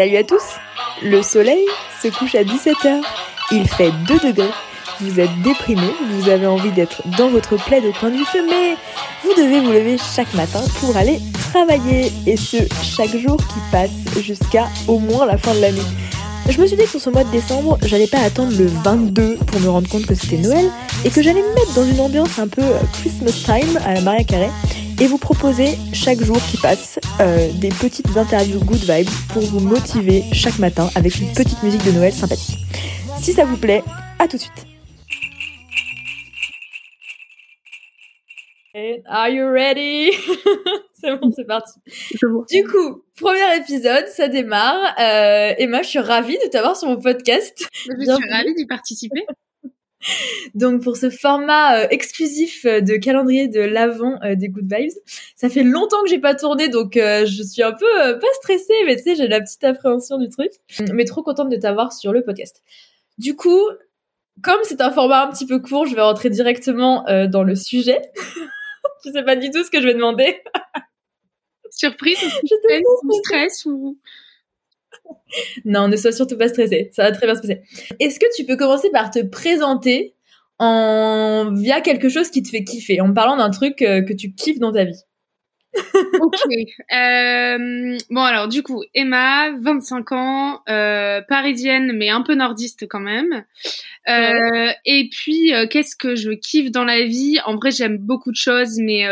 Salut à tous Le soleil se couche à 17h. Il fait 2 degrés. Vous êtes déprimé, vous avez envie d'être dans votre plaid au coin du feu, mais vous devez vous lever chaque matin pour aller travailler. Et ce, chaque jour qui passe jusqu'à au moins la fin de l'année. Je me suis dit que sur ce mois de décembre, j'allais pas attendre le 22 pour me rendre compte que c'était Noël et que j'allais me mettre dans une ambiance un peu Christmas time à la Maria Carré et vous proposer chaque jour qui passe euh, des petites interviews good vibes pour vous motiver chaque matin avec une petite musique de Noël sympathique. Si ça vous plaît, à tout de suite. Are you ready? C'est bon, c'est parti. Du coup, premier épisode, ça démarre. Euh, Emma, je suis ravie de t'avoir sur mon podcast. Je suis ravie d'y participer. Donc pour ce format euh, exclusif euh, de calendrier de l'avant euh, des Good Vibes, ça fait longtemps que j'ai pas tourné, donc je suis un peu pas stressée, mais tu sais j'ai la petite appréhension du truc, mais trop contente de t'avoir sur le podcast. Du coup, comme c'est un format un petit peu court, je vais rentrer directement dans le sujet. je sais pas du tout ce que je vais demander. Surprise, je stress ou non, ne sois surtout pas stressé. Ça va très bien se passer. Est-ce que tu peux commencer par te présenter en via quelque chose qui te fait kiffer, en parlant d'un truc euh, que tu kiffes dans ta vie? Ok. Euh, bon alors du coup, Emma, 25 ans, euh, parisienne mais un peu nordiste quand même. Et puis, qu'est-ce que je kiffe dans la vie? En vrai, j'aime beaucoup de choses, mais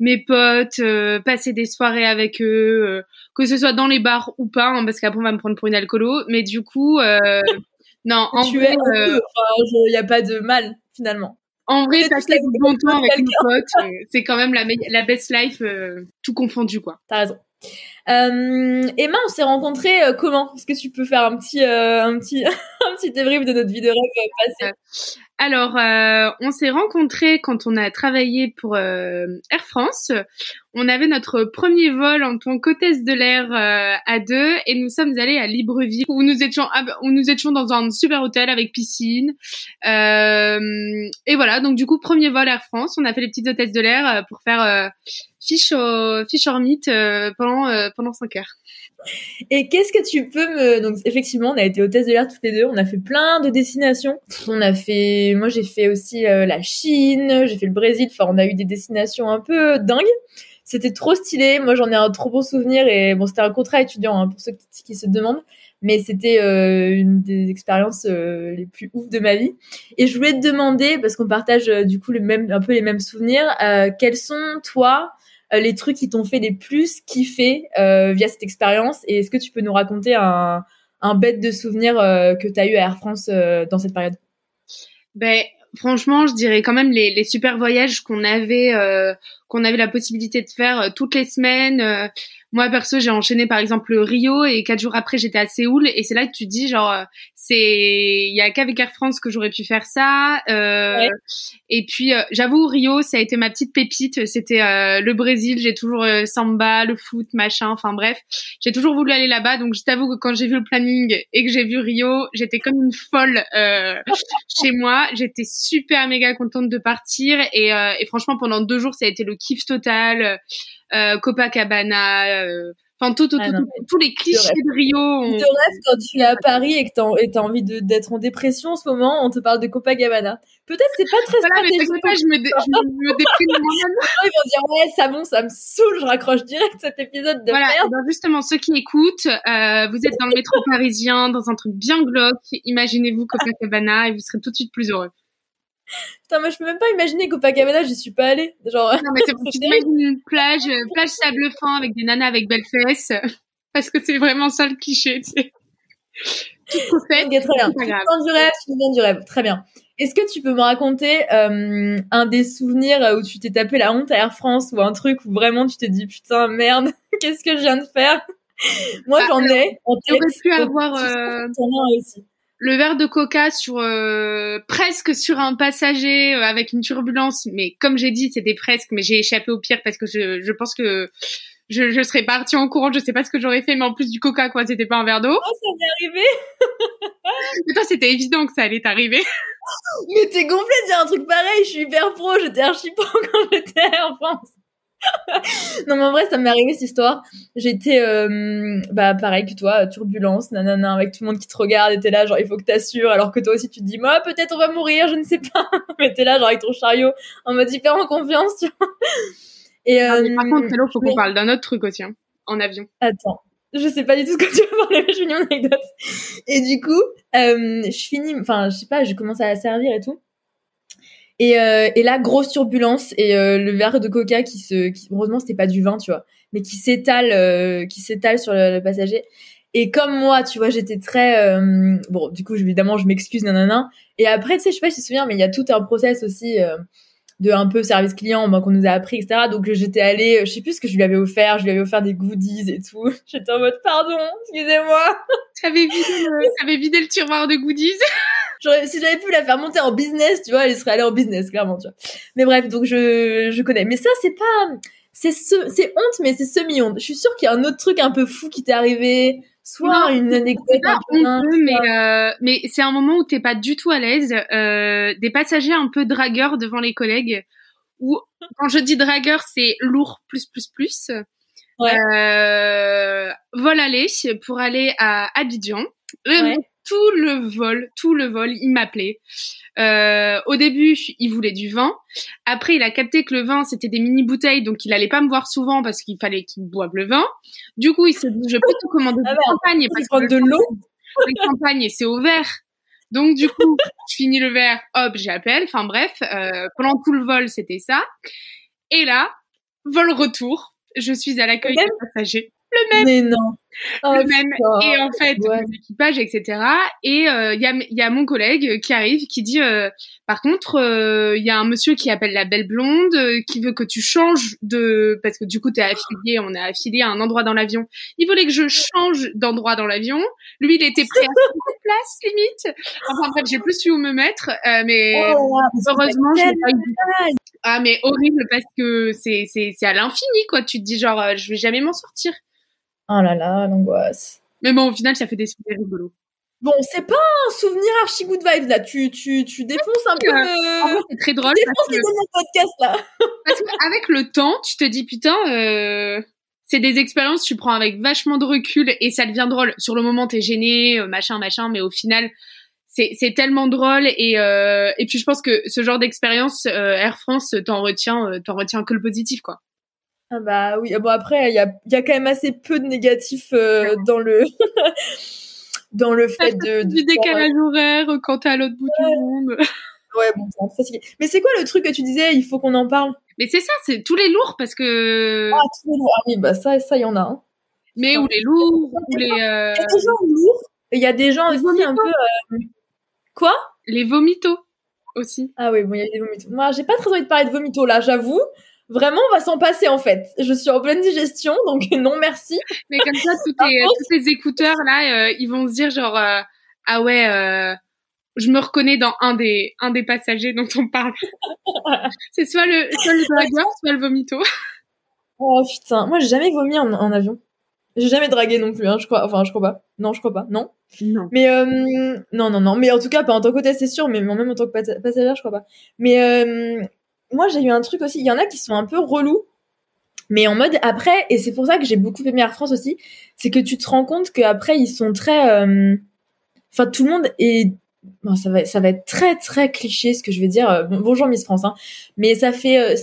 mes potes, passer des soirées avec eux, que ce soit dans les bars ou pas, hein, parce qu'après on va me prendre pour une alcoolo. Mais du coup, euh, non, en tu vrai, il n'y a pas de mal finalement. En vrai, passer du bon temps avec mes potes, euh, c'est quand même la, la best life, euh, tout confondu quoi. T'as raison. Euh, Emma, on s'est rencontrés comment? Est-ce que tu peux faire un petit, un petit, un petit débrief de notre vie de rêve passée? Alors, euh, on s'est rencontrés quand on a travaillé pour euh, Air France. On avait notre premier vol en tant qu'hôtesse de l'air euh, à deux et nous sommes allés à Libreville où nous étions où nous étions dans un super hôtel avec piscine. et voilà, donc du coup premier vol Air France. On a fait les petites hôtesses de l'air pour faire fiche au fiche meet pendant pendant cinq heures. Et qu'est-ce que tu peux me donc effectivement on a été hôtesse de l'air toutes les deux, on a fait plein de destinations. On a fait moi j'ai fait aussi euh, la Chine, j'ai fait le Brésil, enfin on a eu des destinations un peu dingues. C'était trop stylé, moi j'en ai un trop bon souvenir et bon c'était un contrat étudiant hein, pour ceux qui, se demandent, mais c'était euh, une des expériences euh, les plus ouf de ma vie. Et je voulais te demander parce qu'on partage du coup le même un peu les mêmes souvenirs, quels sont toi euh, les trucs qui t'ont fait les plus kiffer euh, via cette expérience. Et est-ce que tu peux nous raconter un, un bête de souvenir euh, que tu as eu à Air France dans cette période? Ben, franchement, je dirais quand même les, les super voyages qu'on avait, qu'on avait la possibilité de faire toutes les semaines. moi perso, j'ai enchaîné par exemple Rio et quatre jours après j'étais à Séoul. Et c'est là que tu dis genre c'est il y a qu'avec Air France que j'aurais pu faire ça euh, et puis euh, j'avoue Rio ça a été ma petite pépite. C'était euh, le Brésil j'ai toujours euh, samba le foot machin enfin bref. J'ai toujours voulu aller là-bas. Donc je t'avoue que quand j'ai vu le planning et que j'ai vu Rio j'étais comme une folle chez moi. J'étais super méga contente de partir. Et, et franchement pendant deux jours ça a été le kiff total Copacabana Enfin, tout, tout, ah tous les clichés de Rio. On... te rêve quand tu es à Paris et que tu as envie d'être en dépression en ce moment, on te parle de Copacabana. Peut-être c'est pas très voilà, stratégique. Mais pas, je me, dé je me déprime moi-même. Ils vont dire ouais, ça bon, ça me saoule, je raccroche direct cet épisode de voilà, merde. Ben justement, ceux qui écoutent, euh, vous êtes dans le métro parisien, dans un truc bien glauque, imaginez-vous Copacabana et vous serez tout de suite plus heureux. Putain, moi je peux même pas imaginer Copacabana, j'y suis pas allée. Genre. Non, mais c'est pour tu une plage, euh, plage sable fin avec des nanas avec belles fesses. Parce que c'est vraiment ça le cliché, tu sais. Tout fait. Ok, très bien. Tu viens du rêve, tu viens du rêve. Très bien. Est-ce que tu peux me raconter euh, un des souvenirs où tu t'es tapé la honte à Air France ou un truc où vraiment tu t'es dit putain merde, qu'est-ce que je viens de faire? Moi bah, j'en ai. On aurait pu avoir. Euh... Aussi le verre de coca sur euh, presque sur un passager euh, avec une turbulence, mais comme j'ai dit, c'était presque, mais j'ai échappé au pire parce que je, je pense que je, je serais partie en courant, je sais pas ce que j'aurais fait, mais en plus du coca, quoi, c'était pas un verre d'eau. Oh, ça m'est arrivé Mais toi, c'était évident que ça allait t'arriver. mais t'es gonflé de dire un truc pareil, je suis hyper pro, j'étais archi pro quand j'étais en France. Non mais en vrai ça m'est arrivé cette histoire. J'étais euh, bah pareil que toi turbulence nanana avec tout le monde qui te regarde et t'es là genre il faut que t'assures alors que toi aussi tu te dis moi peut-être on va mourir je ne sais pas. Mais t'es là genre avec ton chariot en mode hyper en confiance tu vois. Et euh, par contre il faut qu'on parle d'un autre truc aussi hein, en avion. Attends je sais pas du tout ce que tu vas parler mais je finis mon anecdote. Et du coup euh, je finis enfin je sais pas je commence à servir et tout et, euh, et là, grosse turbulence et euh, le verre de coca qui se, qui, heureusement c'était pas du vin, tu vois, mais qui s'étale, euh, qui s'étale sur le, passager. Et comme moi, tu vois, j'étais très bon. Du coup, évidemment, je m'excuse, nanana. Et après, tu sais, je sais pas si tu te souviens, mais il y a tout un process aussi de un peu service client, moi qu'on nous a appris, etc. Donc j'étais allée, je sais plus ce que je lui avais offert, je lui avais offert des goodies et tout. J'étais en mode pardon, excusez-moi. T'avais vidé le, vidé le tiroir de goodies. si j'avais pu la faire monter en business, tu vois, elle serait allée en business, clairement, tu vois. Mais bref, donc je, je connais. Mais ça, c'est pas, c'est ce, c'est honte, mais c'est semi-honte. Je suis sûre qu'il y a un autre truc un peu fou qui t'est arrivé. Soit une anecdote un peu mais, euh, mais c'est un moment où t'es pas du tout à l'aise. Euh, des passagers un peu dragueurs devant les collègues. Ou quand je dis dragueur, c'est lourd plus plus plus. Ouais. Euh, vol aller pour aller à Abidjan. Ouais tout le vol, tout le vol, il m'appelait. Euh, au début, il voulait du vin. Après, il a capté que le vin, c'était des mini bouteilles, donc il allait pas me voir souvent parce qu'il fallait qu'il boive le vin. Du coup, il s'est dit, je peux te commander ah du champagne parce que de l'eau. Le champagne, c'est au verre. Donc du coup, je finis le verre, hop, j'appelle. Enfin bref, euh, pendant tout le vol, c'était ça. Et là, vol retour, je suis à l'accueil des passagers le même. Mais non. Le oh. Et en fait, l'équipage, etc. Et il euh, y, a, y a mon collègue qui arrive, qui dit, euh, par contre, il euh, y a un monsieur qui appelle la belle blonde, qui veut que tu changes de, parce que du coup, t'es affilié, on est affilié à un endroit dans l'avion. Il voulait que je change d'endroit dans l'avion. Lui, il était prêt à faire place, limite. Enfin bref, j'ai plus su où me mettre, mais oh, heureusement, j'ai pas eu ah mais horrible parce que c'est c'est c'est à l'infini quoi. Tu te dis genre je vais jamais m'en sortir. Oh là là, l'angoisse. Mais bon, au final, ça fait des souvenirs rigolos. Bon, c'est pas un souvenir archi good vibes là. Tu, tu, tu défonces un peu. Le... c'est très drôle. Tu défonces les que... podcast là. parce qu'avec le temps, tu te dis putain, euh... c'est des expériences tu prends avec vachement de recul et ça devient drôle. Sur le moment, t'es gêné, euh, machin, machin, mais au final, c'est, c'est tellement drôle et euh... et puis je pense que ce genre d'expérience, euh, Air France t'en retient, euh, t'en retient que le positif quoi. Ah bah oui, bon après il y a, y a quand même assez peu de négatifs euh, dans le dans le fait de, du décalage horaire quand t'es à l'autre bout du monde. Ouais bon, c'est fatigué. Mais c'est quoi le truc que tu disais Il faut qu'on en parle? Mais c'est ça, c'est tous les lourds parce que. Ah tous les lourds. Ah oui bah ça ça il y en a. Hein. Mais ou les lourds ou les. Euh... Il y a des gens lourds. Il y a des gens aussi un peu. Euh... Quoi? Les vomitos aussi. Ah oui bon il y a des vomitos. Moi j'ai pas très envie de parler de vomitos là, j'avoue. Vraiment, on va s'en passer en fait. Je suis en pleine digestion, donc non merci. Mais comme ça, tous tes, tous tes écouteurs là, euh, ils vont se dire genre euh, ah ouais, euh, je me reconnais dans un des un des passagers dont on parle. C'est soit le soit le dragueur, soit le vomito. Oh putain, moi j'ai jamais vomi en, en avion. J'ai jamais dragué non plus, hein, je crois. Enfin, je crois pas. Non, je crois pas. Non. Non. Mais non, non, non. Mais en tout cas, pas en tant que c'est sûr, mais même en tant que passager, je crois pas. Mais moi j'ai eu un truc aussi, il y en a qui sont un peu relous, mais en mode après, et c'est pour ça que j'ai beaucoup aimé Air France aussi, c'est que tu te rends compte qu'après ils sont très, euh, enfin tout le monde est, bon, ça va, ça va être très très cliché ce que je vais dire. Euh, bonjour Miss France, hein. mais ça fait, euh,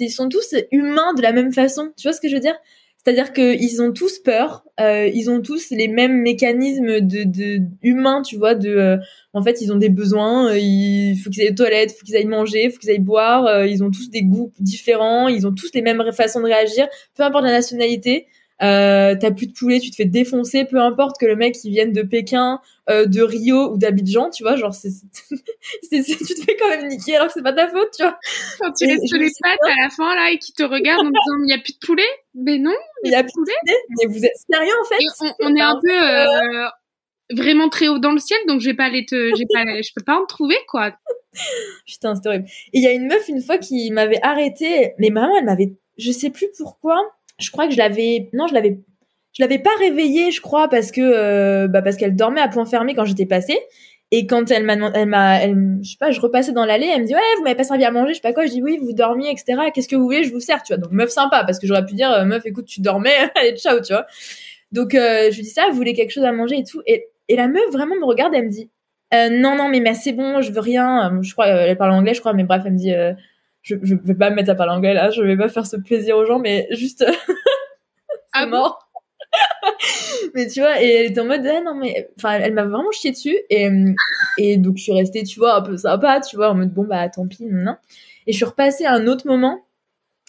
ils sont tous humains de la même façon. Tu vois ce que je veux dire? C'est-à-dire qu'ils ont tous peur, euh, ils ont tous les mêmes mécanismes de, de humains, tu vois, de euh, en fait ils ont des besoins, euh, il faut qu'ils aillent aux toilettes, il faut qu'ils aillent manger, faut qu'ils aillent boire, euh, ils ont tous des goûts différents, ils ont tous les mêmes façons de réagir, peu importe la nationalité. Euh, t'as plus de poulet, tu te fais défoncer, peu importe que le mec il vienne de Pékin, euh, de Rio ou d'Abidjan, tu vois, genre c'est, c'est, tu te fais quand même niquer alors que c'est pas ta faute, tu vois. Quand tu restes les pattes à la fin là et qui te regardent en disant il y a plus de poulet, mais non, il y, a plus de poulet. Mais vous êtes sérieux en fait? On, on, est un peu euh, vraiment très haut dans le ciel, donc je vais pas aller te, j'ai pas, je peux pas en trouver quoi. Putain, c'est horrible. Et il y a une meuf une fois qui m'avait arrêté, mais maman elle m'avait, je sais plus pourquoi je crois que je l'avais, non, je l'avais, je l'avais pas réveillée, je crois, parce que, euh, bah, parce qu'elle dormait à point fermé quand j'étais passée. Et quand elle m'a, elle m'a, je sais pas, je repassais dans l'allée, elle me dit ouais, vous m'avez pas servi à manger, je sais pas quoi. Je dis oui, vous dormiez, etc. Qu'est-ce que vous voulez, je vous sers, tu vois. Donc meuf sympa, parce que j'aurais pu dire euh, meuf, écoute, tu dormais, allez ciao, tu vois. Donc euh, je lui dis ça, vous voulez quelque chose à manger et tout. Et, et la meuf vraiment me regarde, elle me dit non non mais, mais c'est bon, je veux rien. Je crois, elle parle anglais, je crois, mais bref, elle me dit je, je vais pas me mettre à parler anglais là, je vais pas faire ce plaisir aux gens, mais juste à ah mort. mais tu vois, et elle était en mode, ah non, mais, enfin, elle, m'a vraiment chié dessus. Et, et donc, je suis restée, tu vois, un peu sympa, tu vois, en mode, bon, bah, tant pis, non. Et je suis repassée à un autre moment.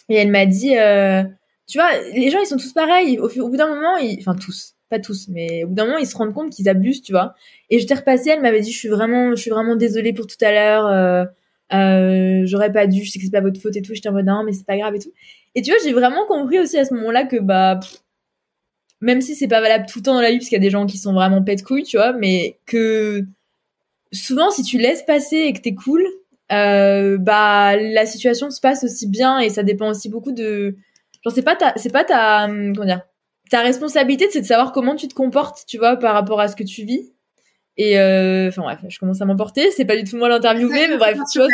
Et elle m'a dit, euh, tu vois, les gens, ils sont tous pareils. Au, bout d'un moment, ils, enfin, tous, pas tous, mais au bout d'un moment, ils se rendent compte qu'ils abusent, tu vois. Et j'étais repassée, elle m'avait dit, je suis vraiment, je suis vraiment désolée pour tout à l'heure. Euh, euh, j'aurais pas dû, je sais que c'est pas votre faute et tout. J'étais en mode, non, mais c'est pas grave et tout. Et tu vois, j'ai vraiment compris aussi à ce moment-là que, bah, même si c'est pas valable tout le temps dans la vie parce qu'il y a des gens qui sont vraiment pète couilles, tu vois, mais que souvent si tu laisses passer et que t'es cool, euh, bah la situation se passe aussi bien et ça dépend aussi beaucoup de genre c'est pas ta c'est pas ta comment dire ta responsabilité c'est de savoir comment tu te comportes, tu vois, par rapport à ce que tu vis et euh, enfin bref, je commence à m'emporter. C'est pas du tout moi l'interviewer, mais bref, tu vois.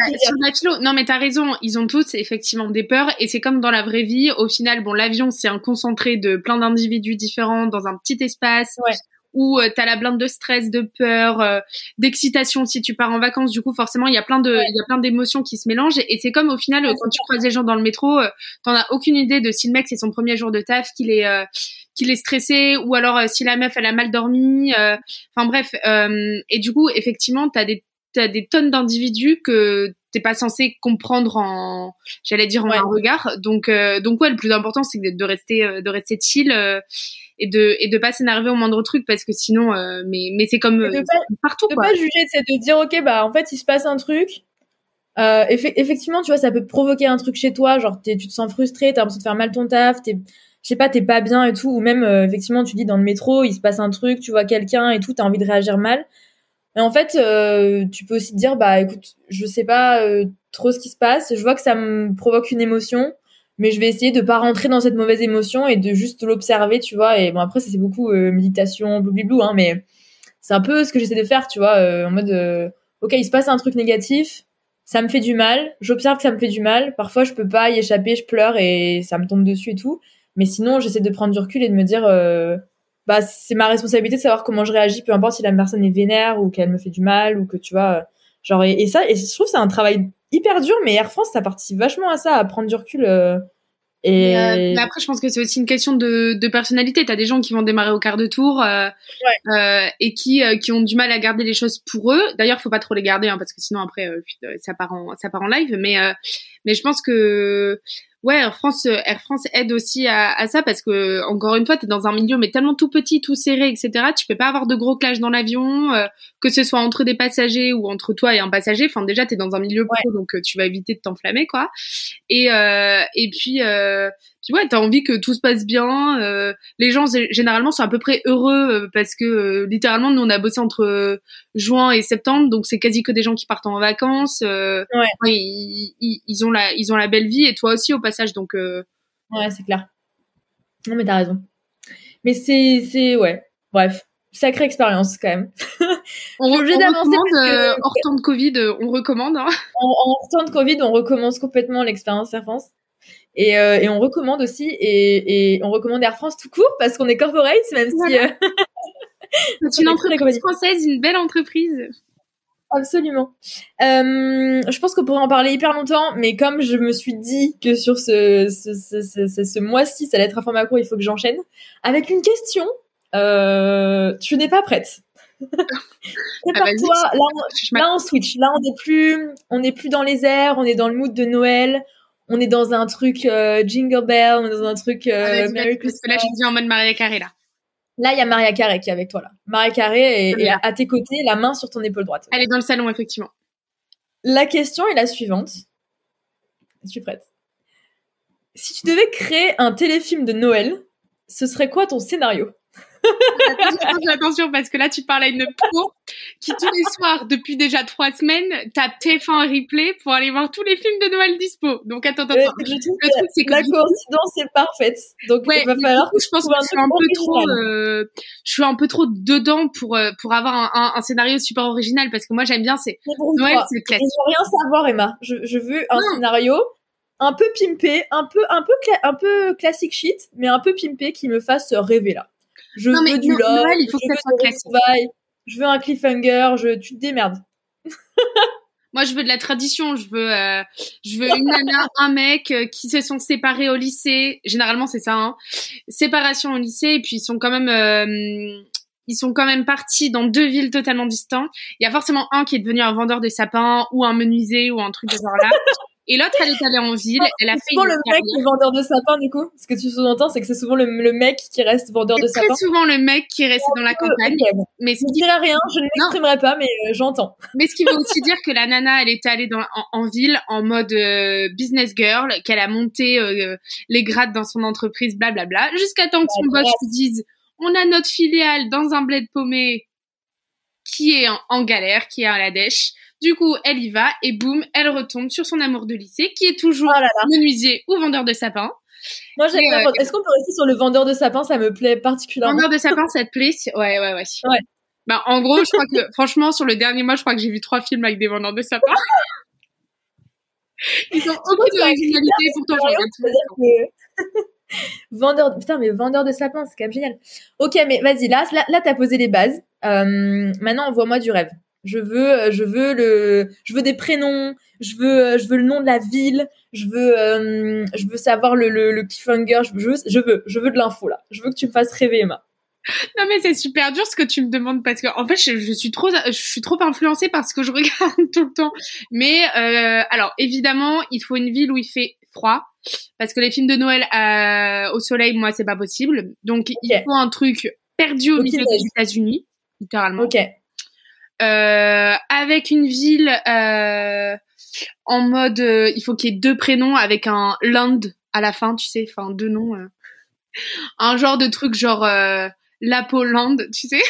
Sur non, mais t'as raison. Ils ont tous effectivement des peurs, et c'est comme dans la vraie vie. Au final, bon, l'avion c'est un concentré de plein d'individus différents dans un petit espace. Ouais où euh, t'as la blinde de stress, de peur, euh, d'excitation si tu pars en vacances. Du coup, forcément, il y a plein de, il y a plein d'émotions qui se mélangent. Et c'est comme au final, quand tu croises des gens dans le métro, euh, t'en as aucune idée de si le mec c'est son premier jour de taf, qu'il est, euh, qu'il est stressé, ou alors si la meuf elle a mal dormi. Enfin bref. et du coup, effectivement, t'as des, t'as des tonnes d'individus que t'es pas censé comprendre en, j'allais dire en un regard. Donc, euh, donc ouais, le plus important c'est de, rester, euh, de rester chill euh, et de et de pas s'énerver au moindre truc parce que sinon, mais mais c'est comme partout. De pas juger, c'est de dire ok bah en fait il se passe un truc. effectivement, tu vois, ça peut provoquer un truc chez toi, genre tu te sens frustré, t'as l'impression de faire mal ton taf, t'es je sais pas, t'es pas bien et tout, ou même effectivement tu dis dans le métro, il se passe un truc, tu vois quelqu'un et tout, t'as envie de réagir mal. Et en fait, euh, tu peux aussi te dire, bah écoute, je sais pas euh, trop ce qui se passe, je vois que ça me provoque une émotion, mais je vais essayer de pas rentrer dans cette mauvaise émotion et de juste l'observer, tu vois. Et bon après, c'est beaucoup euh, méditation, blou hein, mais c'est un peu ce que j'essaie de faire, tu vois, en mode, ok, il se passe un truc négatif, ça me fait du mal, j'observe que ça me fait du mal, parfois je peux pas y échapper, je pleure et ça me tombe dessus et tout, mais sinon j'essaie de prendre du recul et de me dire bah c'est ma responsabilité de savoir comment je réagis, peu importe si la personne est vénère ou qu'elle me fait du mal ou que tu vois, euh, genre et, ça et je trouve c'est un travail hyper dur, mais Air France ça participe vachement à ça, à prendre du recul. Euh, et... Euh, mais, après, je pense que c'est aussi une question de, de personnalité. T'as des gens qui vont démarrer au quart de tour euh, et qui qui ont du mal à garder les choses pour eux. D'ailleurs, faut pas trop les garder hein, parce que sinon après ça part en ça part en live. Mais mais je pense que ouais, Air France, euh, Air France aide aussi à, à ça parce que encore une fois, tu es dans un milieu mais tellement tout petit, tout serré, etc. Tu peux pas avoir de gros clashs dans l'avion, euh, que ce soit entre des passagers ou entre toi et un passager. Enfin déjà, tu es dans un milieu pro, donc euh, tu vas éviter de t'enflammer, quoi. Et et puis puis ouais, t'as envie que tout se passe bien. Euh, les gens généralement sont à peu près heureux euh, parce que euh, littéralement nous on a bossé entre juin et septembre, donc c'est quasi que des gens qui partent en vacances. ouais. Ils, ils, ont la ils ont la belle vie et toi aussi au passage, donc. Ouais, c'est clair. Non mais t'as raison. Mais c'est c'est ouais. Bref, sacrée expérience quand même. on, on recommande hors temps de Covid, on recommande. Hein. En, en, temps de Covid, on recommence complètement l'expérience Air France. Et, euh, et, on recommande aussi, et, et, on recommande Air France tout court parce qu'on est corporate, même si. Euh... C'est une entreprise française, une belle entreprise. Absolument. Euh, je pense qu'on pourrait en parler hyper longtemps, mais comme je me suis dit que sur ce, ce, ce, ce, ce mois-ci, ça allait être un format court, il faut que j'enchaîne avec une question. Euh, tu n'es pas prête. Prépare-toi. Ah, là, on, là, on switch. Là, on n'est plus, on plus dans les airs. On est dans le mood de Noël on est dans un truc euh, Jingle Bell, on est dans un truc euh, ah, Merry Christmas. Là, je suis en mode Maria Carré là. Là, il y a Maria Carré qui est avec toi là. Maria Carré est, à, tes côtés, la main sur ton épaule droite. Elle est dans le salon effectivement. La question est la suivante. Je suis prête? Si tu devais créer un téléfilm de Noël, ce serait quoi ton scénario? Attention, attention, parce que là, tu parles à une pro qui, tous les soirs, depuis déjà trois semaines, tape TF1 en replay pour aller voir tous les films de Noël dispo. Donc, attends, attends. Euh, le truc, c'est que la coïncidence est parfaite. Donc, il va falloir je pense que je suis un peu trop, euh, je suis un peu trop dedans pour, euh, pour avoir un, un, scénario super original parce que moi, j'aime bien, c'est Noël, c'est classique. Je veux rien savoir, Emma. Je, je veux un scénario un peu pimpé, un peu, un peu, un peu classique shit, mais un peu pimpé qui me fasse rêver là. Je veux du love, il faut je, que veux ça je veux un cliffhanger, je, tu te démerdes. Moi, je veux de la tradition. Je veux, euh, je veux une nana, un mec euh, qui se sont séparés au lycée. Généralement, c'est ça. Hein. Séparation au lycée, et puis ils sont quand même, euh, ils sont quand même partis dans deux villes totalement distantes. Il y a forcément un qui est devenu un vendeur de sapins ou un menuisier ou un truc de genre là. Et l'autre, elle est allée en ville. Elle a fait souvent le mec qui est vendeur de sapin, du coup. Ce que tu sous-entends, c'est que c'est souvent le, mec qui reste vendeur de sapin. C'est souvent le mec qui reste dans la campagne. Mais ce qui... rien, je ne m'exprimerai pas, mais euh, j'entends. Mais ce qui veut aussi dire que la nana, elle est allée dans, en, ville en mode euh, business girl, qu'elle a monté euh, les grades dans son entreprise, blablabla, jusqu'à temps que son boss lui dise, on a notre filiale dans un bled paumé qui est en, galère, qui est à la dèche. Du coup, elle y va et boum, elle retombe sur son amour de lycée, qui est toujours oh menuisier ou vendeur de sapins. Moi, j'aime bien. Euh, est-ce qu'on peut rester sur le vendeur de sapins? Ça me plaît particulièrement. Vendeur de sapins, ça te plaît? Ouais, ouais, ouais. Ouais. Bah, en gros, je crois que, franchement, sur le dernier mois, je crois que j'ai vu trois films avec des vendeurs de sapins. Ils ont aucune originalité, pourtant, j'en regarde vendeur, putain, mais vendeur de sapins, c'est quand même génial. Ok, mais vas-y, là, là, là t'as posé les bases. Euh, maintenant, envoie-moi du rêve. Je veux, euh, je veux le, je veux des prénoms. Je veux, euh, je veux le nom de la ville. Je veux, euh, je veux savoir le, le, le cliffhanger. Je veux, je veux, je veux de l'info là. Je veux que tu me fasses rêver, Emma. Non mais c'est super dur ce que tu me demandes parce que en fait je, je, suis trop je suis trop influencée par ce que je regarde tout le temps. Mais euh, alors évidemment il faut une ville où il fait froid parce que les films de Noël euh, au soleil moi c'est pas possible. Donc il faut un truc perdu au milieu des États-Unis littéralement. Ok. Euh, avec une ville euh, en mode euh, il faut qu'il y ait deux prénoms avec un land à la fin tu sais enfin deux noms un genre de truc genre Lapolande, tu sais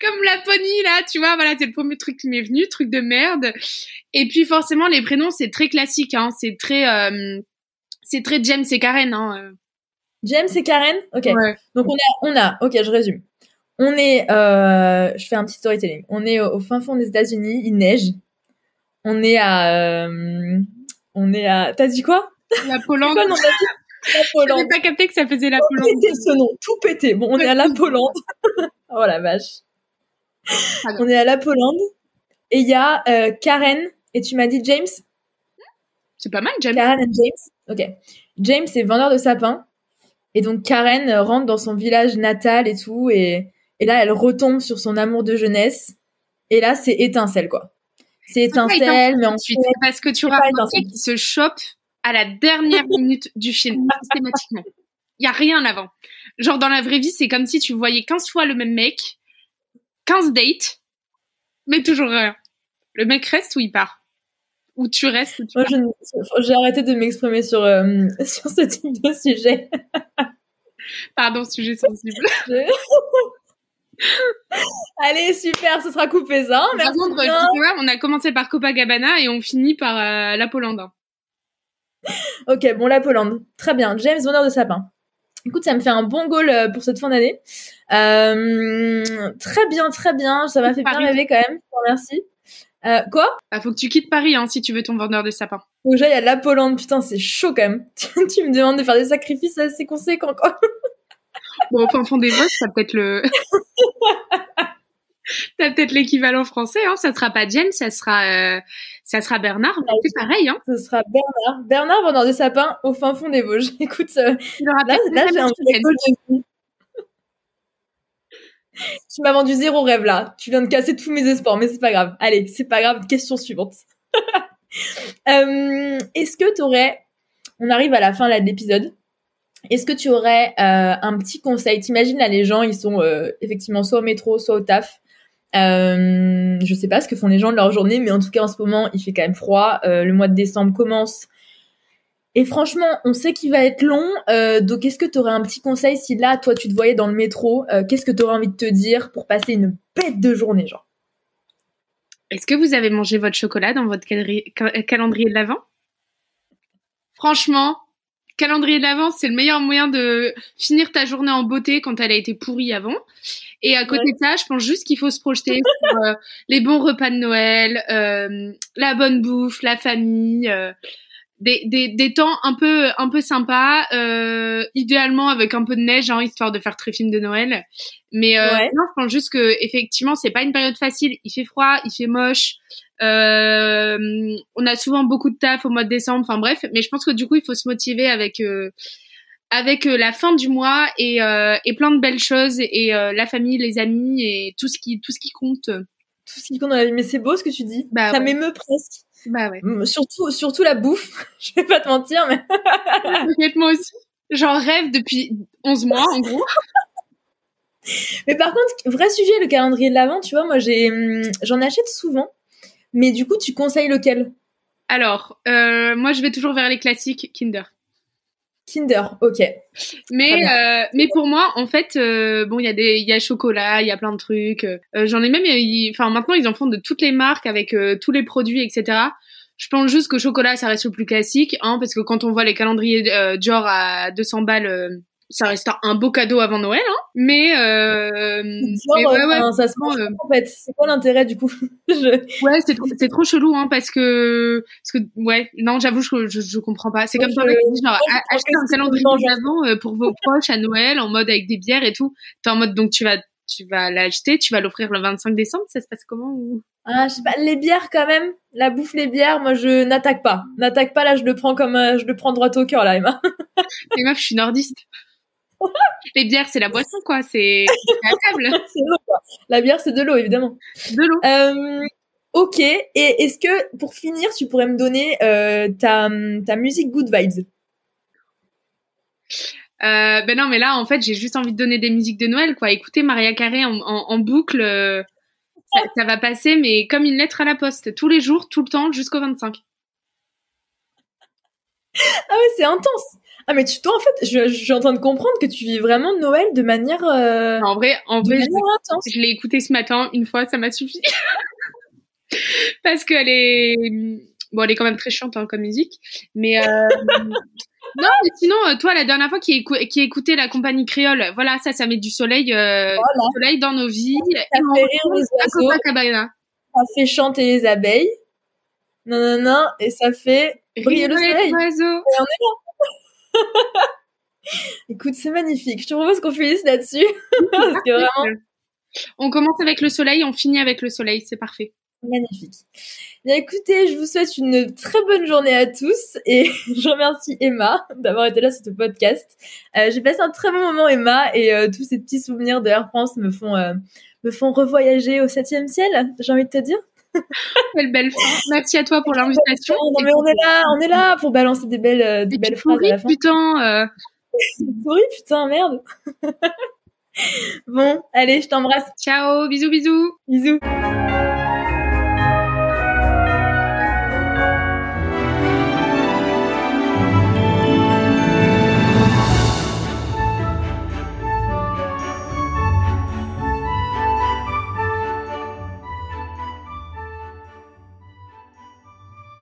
Comme Laponie, là, tu vois, voilà, c'est le premier truc qui m'est venu, truc de merde. Et puis forcément, les prénoms, c'est très classique, hein, c'est très, euh, c'est très James et Karen. Hein. James et Karen? Ok. Donc on a, on a, ok, je résume. On est, euh, je fais un petit storytelling. On est au, fin fond des États-Unis, il neige. On est à, on est à, t'as dit quoi? La Pologne. J'avais pas capté que ça faisait la Pologne. Tout pété ce nom, tout pété. Bon, on est à la Pologne. oh la vache. On est à la Pologne. Et il y a euh, Karen, et tu m'as dit James? C'est pas mal, James. Karen et James. Ok. James est vendeur de sapins. Et donc Karen rentre dans son village natal et tout. Et, et là, elle retombe sur son amour de jeunesse. Et là, c'est étincelle, quoi. C'est étincelle, mais ensuite. Parce que tu racontes qu'il se chope à la dernière minute du film, systématiquement. Il y a rien avant. Genre dans la vraie vie, c'est comme si tu voyais 15 fois le même mec, 15 dates, mais toujours rien. Le mec reste ou il part? Ou tu restes ou tu Moi, j'ai arrêté de m'exprimer sur, euh, sur ce type de sujet. Pardon, sujet sensible. Allez, super, ce sera coupé ça. Hein, merci on a commencé par Copacabana et on finit par euh, la Polande. ok, bon, la Pologne. Très bien. James, vendeur de sapin. Écoute, ça me fait un bon goal euh, pour cette fin d'année. Euh, très bien, très bien. Ça m'a fait bien rêver quand même. Merci. Euh, quoi? Bah, faut que tu quittes Paris hein, si tu veux ton vendeur de sapin. Déjà, il y a la Pologne. Putain, c'est chaud quand même. tu me demandes de faire des sacrifices assez conséquents, quoi. bon, au fond des votes, ça peut être le. T'as peut-être l'équivalent français, hein. Ça sera pas James, ça sera, euh, ça sera Bernard. c'est pareil, hein. Ce sera Bernard. Bernard vendeur de sapins au fin fond des Vosges. Écoute, euh, là, là j'ai un de Tu m'as vendu zéro rêve là. Tu viens de casser tous mes espoirs, mais c'est pas grave. Allez, c'est pas grave. Question suivante. euh, Est-ce que tu aurais, on arrive à la fin là de l'épisode. Est-ce que tu aurais euh, un petit conseil? T'imagines là, les gens, ils sont euh, effectivement soit au métro, soit au taf. Je sais pas ce que font les gens de leur journée, mais en tout cas en ce moment il fait quand même froid. Le mois de décembre commence. Et franchement, on sait qu'il va être long, euh, donc est-ce que tu aurais un petit conseil si là, toi, tu te voyais dans le métro, euh, qu'est-ce que tu aurais envie de te dire pour passer une bête de journée, genre? Est-ce que vous avez mangé votre chocolat dans votre calendrier de l'Avent? Franchement, calendrier de l'Avent, c'est le meilleur moyen de finir ta journée en beauté quand elle a été pourrie avant. Et à côté de ça, je pense juste qu'il faut se projeter sur euh, les bons repas de Noël, la bonne bouffe, la famille des, des, des, temps un peu un peu sympas, euh, idéalement avec un peu de neige, hein, histoire de faire très film de Noël. Mais euh, non, je pense juste que effectivement, c'est pas une période facile. Il fait froid, il fait moche. Euh, on a souvent beaucoup de taf au mois de décembre. Enfin bref, mais je pense que du coup, il faut se motiver avec euh, avec euh, la fin du mois et, euh, et plein de belles choses et la famille, les amis et tout ce qui tout ce qui compte. Tout ce qui compte dans la vie. Mais c'est beau ce que tu dis. Bah, Ça m'émeut presque. Bah ouais. Surtout, surtout la bouffe. je vais pas te mentir, mais. moi aussi. J'en rêve depuis 11 mois, en gros. mais par contre, vrai sujet, le calendrier de l'Avent, tu vois, moi, j'ai, hum, j'en achète souvent. Mais du coup, tu conseilles lequel? Alors, euh, moi, je vais toujours vers les classiques Kinder. Kinder, ok. Mais euh, mais pour moi, en fait, euh, bon, il y a des, il y a chocolat, il y a plein de trucs. Euh, J'en ai même, enfin maintenant ils en font de toutes les marques avec tous les produits, etc. Je pense juste que chocolat, ça reste le plus classique, hein, parce que quand on voit les calendriers Dior à 200 balles ça reste un beau cadeau avant Noël, hein. Mais, euh, mais ouais, ouais, ça se mange euh, en fait. C'est quoi l'intérêt du coup? Je... Ouais, c'est trop, trop chelou, hein, parce que, parce que, ouais, non, j'avoue, je, je, je comprends pas. C'est comme toi, genre, acheter un calendrier d'avant euh, pour vos proches à Noël, en mode avec des bières et tout. T'es en mode, donc tu vas, tu vas l'acheter, tu vas l'offrir le 25 décembre. Ça se passe comment ou... Ah, je sais pas, les bières quand même. La bouffe, les bières, moi je n'attaque pas. N'attaque pas là, je le prends comme, euh, je le prends droit au cœur là, Emma. Les meufs, je suis nordiste. Les bières, c'est la boisson, quoi. C'est la table. La bière, c'est de l'eau, évidemment. De l'eau. Euh, ok. Et est-ce que, pour finir, tu pourrais me donner euh, ta, ta musique Good Vibes? Euh, ben non, mais là, en fait, j'ai juste envie de donner des musiques de Noël, quoi. Écoutez Maria Carré en, en, boucle, ça, ça, va passer, mais comme une lettre à la poste, tous les jours, tout le temps, jusqu'au 25. Ah ouais, c'est intense. Ah mais tu toi en fait, je, je, suis en train de comprendre que tu vis vraiment Noël de manière. Euh, en vrai, en vrai, je, l'ai écouté ce matin une fois, ça m'a suffi. Parce qu'elle est, bon, elle est quand même très chiante hein, comme musique, mais. Euh... non, mais sinon, euh, toi, la dernière fois qui, écou qui écoutait la compagnie créole, voilà, ça, ça met du soleil, euh, du soleil dans nos vies. Ça fait rire les oiseaux. Ça fait chanter les abeilles. Non, non, non, et ça fait briller le soleil. Et on est là. Écoute, c'est magnifique. Je te propose qu'on finisse là-dessus. Parce que vraiment... On commence avec le soleil, on finit avec le soleil, c'est parfait. Magnifique. Bien écoutez, je vous souhaite une très bonne journée à tous et je remercie Emma d'avoir été là sur ce podcast. Euh, J'ai passé un très bon moment Emma et euh, tous ces petits souvenirs de Air France me font euh, me font revoyager au septième ciel. J'ai envie de te dire. Quelle belle fin. Merci à toi pour l'invitation. Non, mais on est là, on est là pour balancer des belles, euh, des belles phrases à la fin. Putain. Euh... souris, putain, merde. bon, allez, je t'embrasse. Ciao, bisous, bisous. Bisous.